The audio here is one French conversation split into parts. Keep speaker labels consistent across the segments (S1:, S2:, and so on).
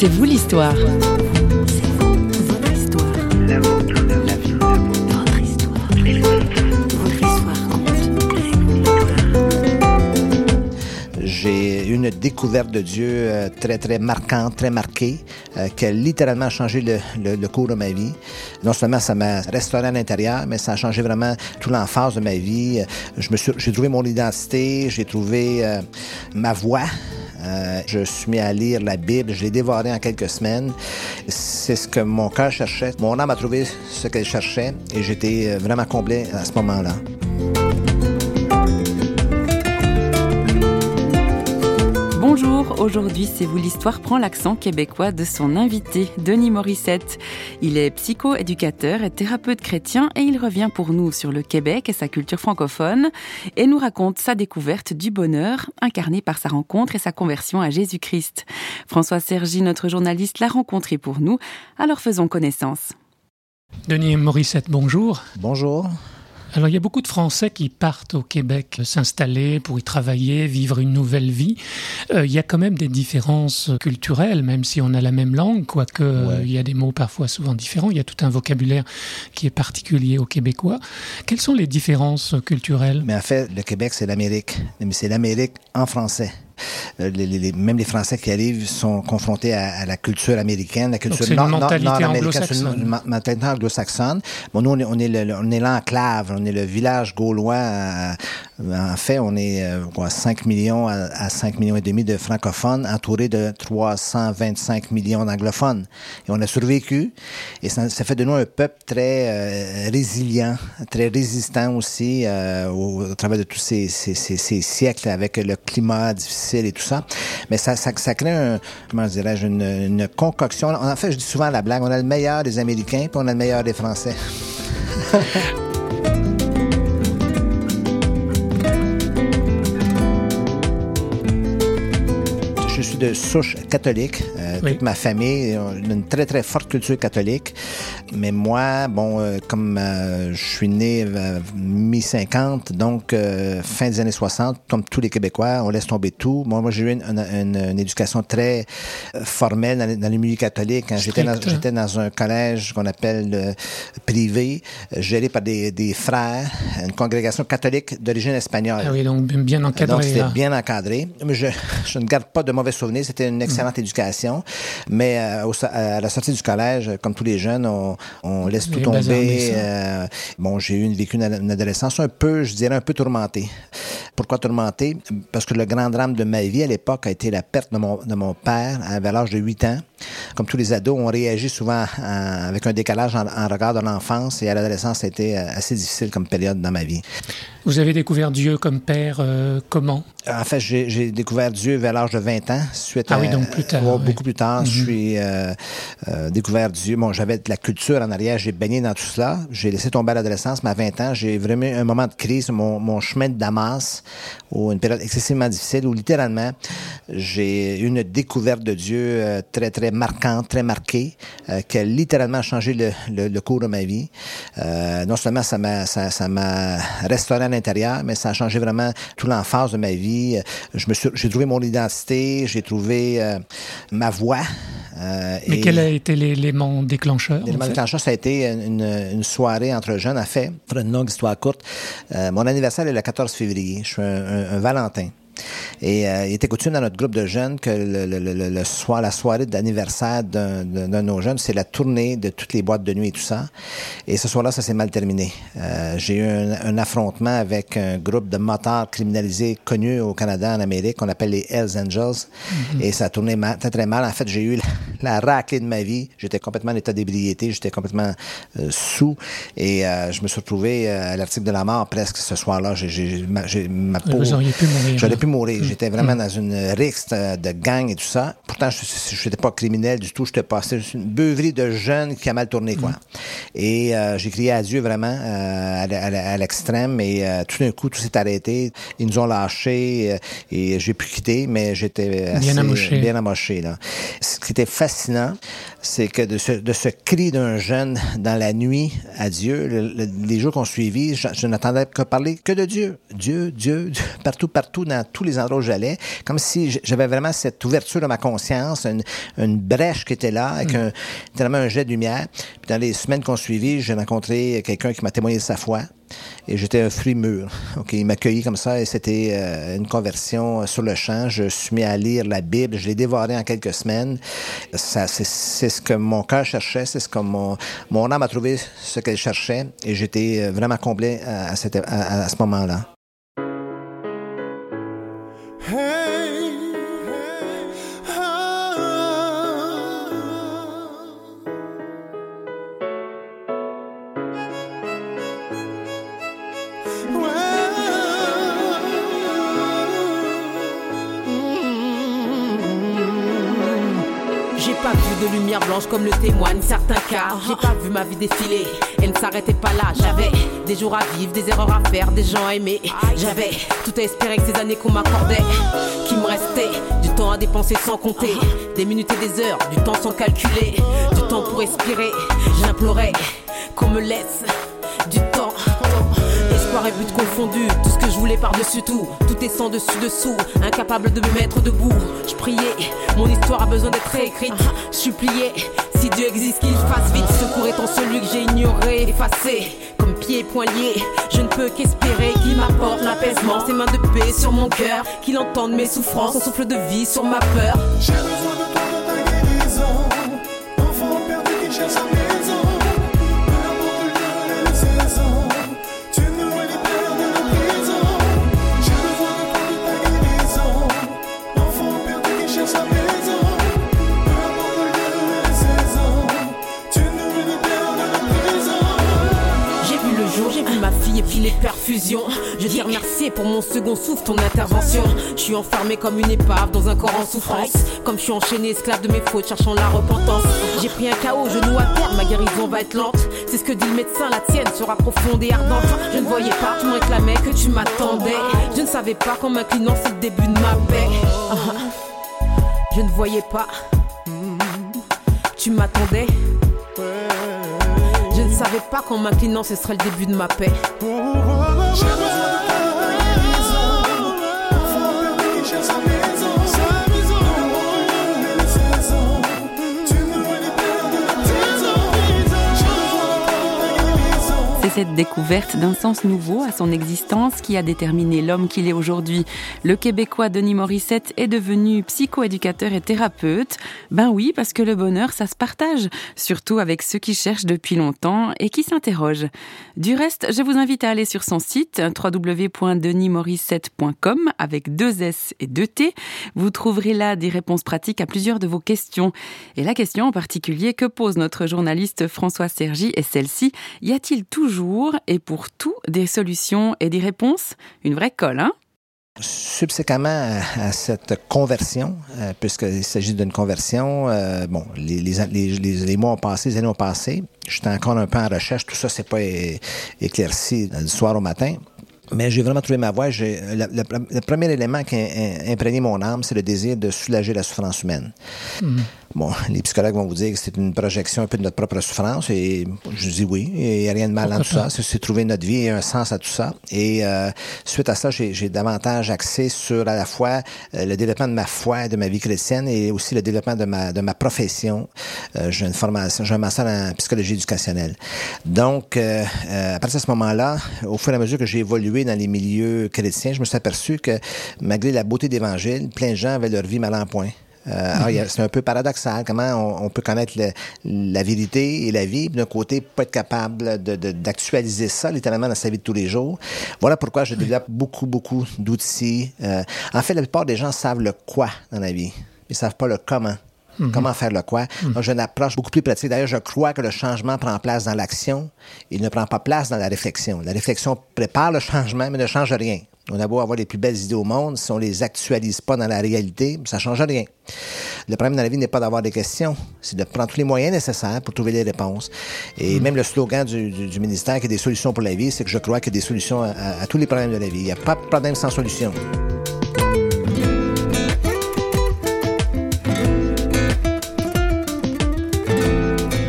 S1: C'est vous l'histoire.
S2: J'ai une découverte de Dieu euh, très, très marquante, très marquée, euh, qui a littéralement changé le, cours de ma vie. Non seulement ça m'a restauré à l'intérieur, mais ça a changé vraiment toute l'emphase de ma vie. Suis, j'ai trouvé mon identité, j'ai trouvé euh, ma voix. Euh, je suis mis à lire la Bible, je l'ai dévoré en quelques semaines. C'est ce que mon cœur cherchait. Mon âme a trouvé ce qu'elle cherchait et j'étais vraiment comblé à ce moment-là.
S1: Bonjour, aujourd'hui C'est vous l'histoire prend l'accent québécois de son invité, Denis Morissette. Il est psycho-éducateur et thérapeute chrétien et il revient pour nous sur le Québec et sa culture francophone et nous raconte sa découverte du bonheur incarné par sa rencontre et sa conversion à Jésus-Christ. François Sergi, notre journaliste, l'a rencontré pour nous, alors faisons connaissance.
S3: Denis Morissette, bonjour.
S2: Bonjour.
S3: Alors il y a beaucoup de Français qui partent au Québec s'installer pour y travailler, vivre une nouvelle vie. Euh, il y a quand même des différences culturelles, même si on a la même langue, quoique ouais. il y a des mots parfois souvent différents. Il y a tout un vocabulaire qui est particulier aux Québécois. Quelles sont les différences culturelles?
S2: Mais en fait, le Québec, c'est l'Amérique. Mais c'est l'Amérique en français. Les, les, même les Français qui arrivent sont confrontés à, à la culture américaine, la culture
S3: nord, nord, nord-américaine,
S2: une mentalité anglo-saxonne. Bon, nous, on est, on est, le, on est l'enclave, on est le village gaulois. À, en fait, on est quoi, 5 millions à, à 5 millions et demi de francophones, entourés de 325 millions d'anglophones. Et on a survécu, et ça, ça, fait de nous un peuple très euh, résilient, très résistant aussi euh, au, au, travers de tous ces, ces, ces, ces siècles avec le climat difficile et tout ça. Mais ça, crée une, une, concoction. En fait, je dis souvent la blague, on a le meilleur des Américains, puis on a le meilleur des Français. suis de souche catholique. Euh, oui. Toute ma famille a une très, très forte culture catholique. Mais moi, bon, euh, comme euh, je suis né mi-50, donc euh, fin des années 60, comme tous les Québécois, on laisse tomber tout. Moi, moi j'ai eu une, une, une, une, éducation très formelle dans dans les milieux catholiques. Hein. J'étais dans, j'étais dans un collège qu'on appelle privé, géré par des, des, frères, une congrégation catholique d'origine espagnole.
S3: Ah oui, donc bien encadré.
S2: Donc, c'était bien encadré. Mais je, je ne garde pas de mauvais souvenirs. C'était une excellente mmh. éducation. Mais euh, au, à la sortie du collège, comme tous les jeunes, on, on laisse tout tomber. Euh, bon, j'ai eu une vécu une, une, adolescence un peu, je dirais, un peu tourmentée. Pourquoi tourmentée? Parce que le grand drame de ma vie à l'époque a été la perte de mon, de mon père à l'âge de 8 ans. Comme tous les ados, on réagit souvent en, avec un décalage en, en regard de l'enfance et à l'adolescence, ça a été assez difficile comme période dans ma vie.
S3: Vous avez découvert Dieu comme père euh, comment?
S2: En fait, j'ai découvert Dieu vers l'âge de 20 ans. Suite
S3: ah
S2: à,
S3: oui, donc plus tard. Oui.
S2: Beaucoup plus tard. Mm -hmm. Je suis euh, euh, découvert Dieu. Bon, j'avais de la culture en arrière, j'ai baigné dans tout cela. J'ai laissé tomber à l'adolescence, mais à 20 ans, j'ai vraiment eu un moment de crise, mon, mon chemin de Damas, ou une période excessivement difficile, où littéralement, j'ai eu une découverte de Dieu euh, très, très marquante, très marquée, euh, qui a littéralement changé le, le, le cours de ma vie. Euh, non seulement ça m'a ça, ça restauré à l'intérieur, mais ça a changé vraiment toute l'emphase de ma vie. Je me suis, j'ai trouvé mon identité, j'ai trouvé euh, ma voix.
S3: Euh, mais quel a été l'élément déclencheur?
S2: L'élément déclencheur, ça a été une, une, soirée entre jeunes. En fait, pour une longue histoire courte, euh, mon anniversaire est le 14 février. Je suis un, un, un Valentin. Et euh, il était coutume dans notre groupe de jeunes que le, le, le, le soir, la soirée d'anniversaire d'un de nos jeunes, c'est la tournée de toutes les boîtes de nuit et tout ça. Et ce soir-là, ça s'est mal terminé. Euh, J'ai eu un, un, affrontement avec un groupe de motards criminalisés connus au Canada, en Amérique, qu'on appelle les Hells Angels. Mm -hmm. Et ça a tourné mal, très, très mal. En fait, j'ai eu la, la, raclée de ma vie. J'étais complètement en état d'ébriété. J'étais complètement euh, sous. Et euh, je me suis retrouvé à l'article de la mort presque ce soir-là. J'ai ma, ma peau...
S3: Vous auriez pu mourir.
S2: Mourir. J'étais vraiment mmh. dans une rixe de gang et tout ça. Pourtant, je n'étais pas criminel du tout. J'étais passé une beuverie de jeunes qui a mal tourné, quoi. Mmh. Et euh, j'ai crié à Dieu vraiment euh, à, l'extrême. Et euh, tout d'un coup, tout s'est arrêté. Ils nous ont lâchés et j'ai pu quitter, mais j'étais
S3: bien amoché.
S2: Bien amoché là. Ce qui était fascinant, c'est que de ce, de ce cri d'un jeune dans la nuit à Dieu, le, le, les jours qu'on suivit, je, je n'entendais que parler que de Dieu. Dieu, Dieu, Dieu, partout, partout, dans tous les endroits où j'allais, comme si j'avais vraiment cette ouverture de ma conscience, une, une brèche qui était là, avec mm. un, tellement un jet de lumière. Puis dans les semaines qu'on suivit, j'ai rencontré quelqu'un qui m'a témoigné de sa foi. Et j'étais un fruit mûr. Ok, il m'a accueilli comme ça et c'était euh, une conversion sur le champ. Je suis mis à lire la Bible. Je l'ai dévoré en quelques semaines. Ça, c'est, ce que mon cœur cherchait. C'est ce que mon, mon âme a trouvé ce qu'elle cherchait. Et j'étais euh, vraiment comblé à, à, à ce moment-là.
S4: Blanche comme le témoignent certains cas. J'ai pas vu ma vie défiler, elle ne s'arrêtait pas là. J'avais des jours à vivre, des erreurs à faire, des gens à aimer. J'avais tout à espérer que ces années qu'on m'accordait, qu'il me restait du temps à dépenser sans compter, des minutes et des heures, du temps sans calculer, du temps pour respirer. J'implorais qu'on me laisse du temps espoir et but confondu. Tout ce que je voulais par-dessus tout, tout est sans dessus dessous. Incapable de me mettre debout. Je priais, mon histoire a besoin d'être réécrite. Je suppliais, si Dieu existe, qu'il fasse vite. Secours étant celui que j'ai ignoré, effacé. Comme pied et je ne peux qu'espérer qu'il m'apporte l'apaisement. Ses mains de paix sur mon cœur, qu'il entende mes souffrances, son souffle de vie sur ma peur.
S5: J'ai besoin de toi, de ta guérison. Enfant perdu qui cherche
S4: pour mon second souffle, ton intervention. Je suis enfermé comme une épave dans un corps en souffrance. Comme je suis enchaîné, esclave de mes fautes, cherchant la repentance. J'ai pris un chaos, genou à terre, ma guérison va être lente. C'est ce que dit le médecin, la tienne sera profonde et ardente. Je ne voyais pas, tu me réclamais que tu m'attendais. Je ne savais pas qu'en m'inclinant, c'est le début de ma paix. Je ne voyais pas, tu m'attendais savais pas qu'en m'inclinant ce serait le début de ma paix.
S1: Cette découverte d'un sens nouveau à son existence qui a déterminé l'homme qu'il est aujourd'hui. Le Québécois Denis Morissette est devenu psychoéducateur et thérapeute. Ben oui, parce que le bonheur, ça se partage, surtout avec ceux qui cherchent depuis longtemps et qui s'interrogent. Du reste, je vous invite à aller sur son site www.denismorissette.com avec deux S et deux T. Vous trouverez là des réponses pratiques à plusieurs de vos questions. Et la question en particulier que pose notre journaliste François Sergi est celle-ci. Y a-t-il toujours et pour tout des solutions et des réponses. Une vraie colle, hein?
S2: Subséquemment à, cette conversion, euh, puisqu'il s'agit d'une conversion, euh, bon, les, mois ont passé, les années ont passé. J'étais encore un peu en recherche. Tout ça, c'est pas éclairci du soir au matin. Mais j'ai vraiment trouvé ma voie. Le, premier élément qui a imprégné mon âme, c'est le désir de soulager la souffrance humaine. Hmm. Bon, les psychologues vont vous dire que c'est une projection un peu de notre propre souffrance et je dis oui, il n'y a rien de mal dans tout ça. C'est trouver notre vie et un sens à tout ça. Et euh, suite à ça, j'ai davantage axé sur à la fois euh, le développement de ma foi de ma vie chrétienne et aussi le développement de ma, de ma profession. Euh, j'ai une formation, j'ai un master en psychologie éducationnelle. Donc, euh, à partir de ce moment-là, au fur et à mesure que j'ai évolué dans les milieux chrétiens, je me suis aperçu que malgré la beauté d'Évangile, plein de gens avaient leur vie mal en point. Euh, c'est un peu paradoxal. Comment on, peut connaître la vérité et la vie, d'un côté, pas être capable d'actualiser ça littéralement dans sa vie de tous les jours. Voilà pourquoi je développe beaucoup, beaucoup d'outils. Euh, en fait, la plupart des gens savent le quoi dans la vie. Ils savent pas le comment. Mhm. Comment faire le quoi? Mhm. Donc, j'ai une approche beaucoup plus pratique. D'ailleurs, je crois que le changement prend place dans l'action. Il ne prend pas place dans la réflexion. La réflexion prépare le changement, mais ne change rien. On a beau avoir les plus belles idées au monde, si on les actualise pas dans la réalité, ça change rien. Le problème dans la vie n'est pas d'avoir des questions, c'est de prendre tous les moyens nécessaires pour trouver les réponses. Et hmm. même le slogan du, ministère qui est des solutions pour la vie, c'est que je crois qu'il y a des solutions à, tous les problèmes de la vie. Il n'y a pas de problème sans solution.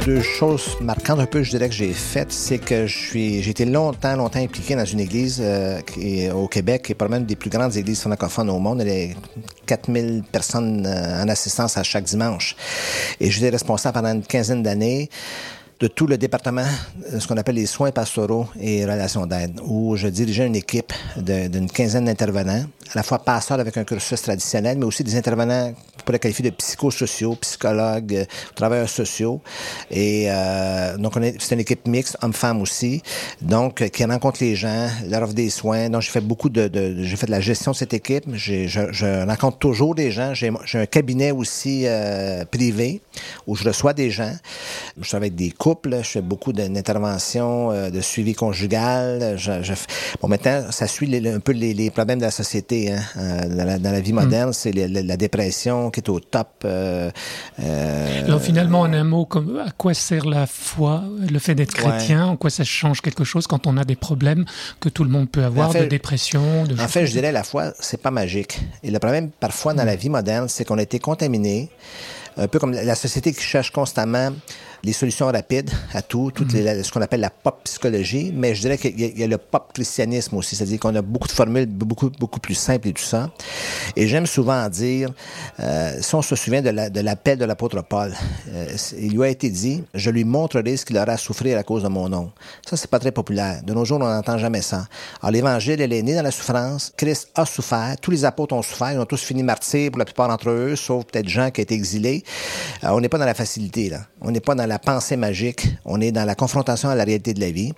S2: Deux choses marquantes un peu, je dirais que j'ai faites, c'est que j'ai été longtemps, longtemps impliqué dans une église euh, qui est au Québec, qui est probablement une des plus grandes églises francophones au monde. Elle est 4000 personnes euh, en assistance à chaque dimanche. Et j'étais responsable pendant une quinzaine d'années de tout le département, euh, ce qu'on appelle les soins pastoraux et relations d'aide, où je dirigeais une équipe d'une quinzaine d'intervenants, à la fois pasteurs avec un cursus traditionnel, mais aussi des intervenants qu'on pourrait qualifier de psychosociaux, psychologues, euh, travailleurs sociaux. Et euh, donc, on est- c'est une équipe mixte, hommes-femmes aussi, donc euh, qui rencontre les gens, leur offre des soins. Donc, j'ai fait beaucoup de, de- j'ai fait de la gestion de cette équipe. Je, je rencontre toujours des gens. J'ai un cabinet aussi euh, privé où je reçois des gens. Je travaille avec des couples. Je fais beaucoup d'interventions, euh, de suivi conjugal. Je, je fais- Bon, maintenant, ça suit les- un peu les, les problèmes de la société. Hein, euh, dans, la, dans la vie moderne, c'est la, la dépression qui est au top. euh, euh,
S3: Alors finalement, en un mot, comme, à quoi sert la foi, le fait d'être
S2: Ouais.
S3: chrétien? En quoi ça change quelque chose quand on a des problèmes que tout le monde peut avoir,
S2: En fait-
S3: de dépression de
S2: En fait, je dirais la foi, c'est pas magique. Et le problème, parfois, dans la vie moderne, c'est qu'on a été contaminé, un peu comme la société qui cherche constamment les solutions rapides à tout, toutes les- ce qu'on appelle la pop psychologie, mais je dirais qu'il y, a- il y a le pop christianisme aussi, c'est-à-dire qu'on a beaucoup de formules beaucoup, beaucoup plus simples et tout ça. Et j'aime souvent dire, euh, si on se souvient de la- de l'appel de l'apôtre Paul, euh, il lui a été dit, je lui montrerai ce qu'il aura à souffrir à cause de mon nom. Ça, c'est pas très populaire. De nos jours, on n'entend jamais ça. Alors, l'évangile, elle est née dans la souffrance. Christ a souffert. Tous les apôtres ont souffert. Ils ont tous fini martyrs pour la plupart d'entre eux, sauf peut-être Jean qui a été exilé. Euh, on n'est pas dans la facilité, là. On n'est pas dans la pensée magique. On est dans la confrontation à la réalité de la vie.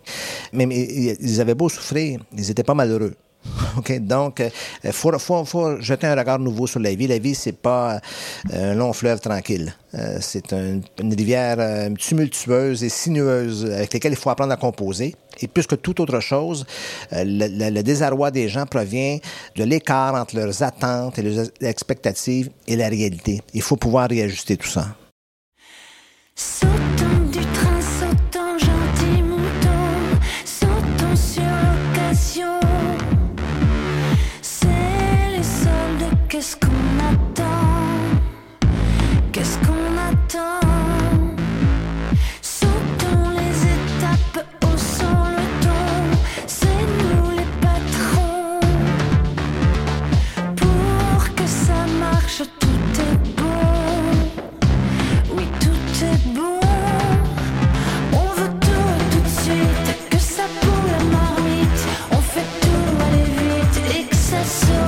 S2: Mais, ils avaient beau souffrir, ils étaient pas malheureux. Donc, il faut, faut, jeter un regard nouveau sur la vie. La vie, c'est pas euh, un long fleuve tranquille. Euh, c'est un- une rivière euh, tumultueuse et sinueuse avec laquelle il faut apprendre à composer. Et plus que toute autre chose, euh, le, désarroi des gens provient de l'écart entre leurs attentes et leurs expectatives et la réalité. Il faut pouvoir réajuster tout ça.
S6: Vite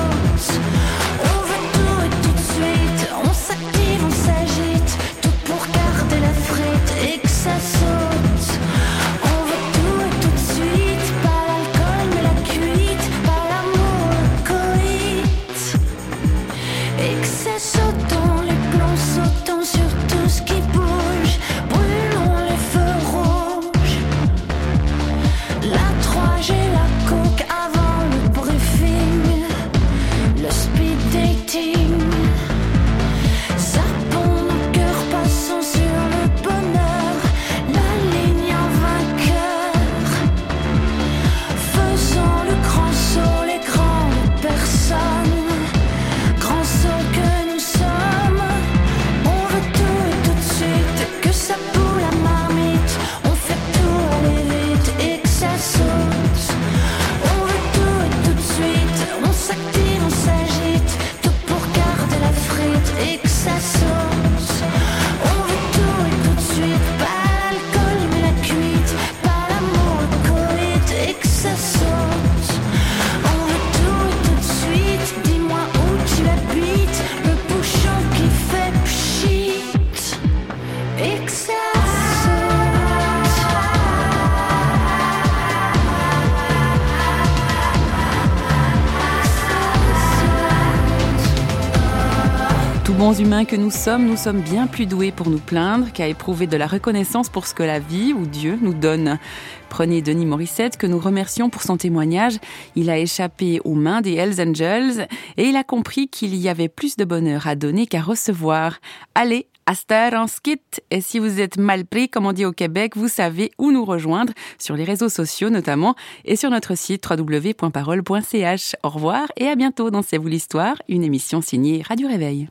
S1: bons humains que nous sommes, nous sommes bien plus doués pour nous plaindre qu'à éprouver de la reconnaissance pour ce que la vie ou Dieu nous donne. Prenez Denis Morissette, que nous remercions pour son témoignage. Il a échappé aux mains des Hells Angels et il a compris qu'il y avait plus de bonheur à donner qu'à recevoir. Allez, à Star en skit. Et si vous êtes mal pris, comme on dit au Québec, vous savez où nous rejoindre, sur les réseaux sociaux notamment, et sur notre site www.parole.ch. Au revoir et à bientôt dans C'est vous l'histoire, une émission signée Radio Réveil.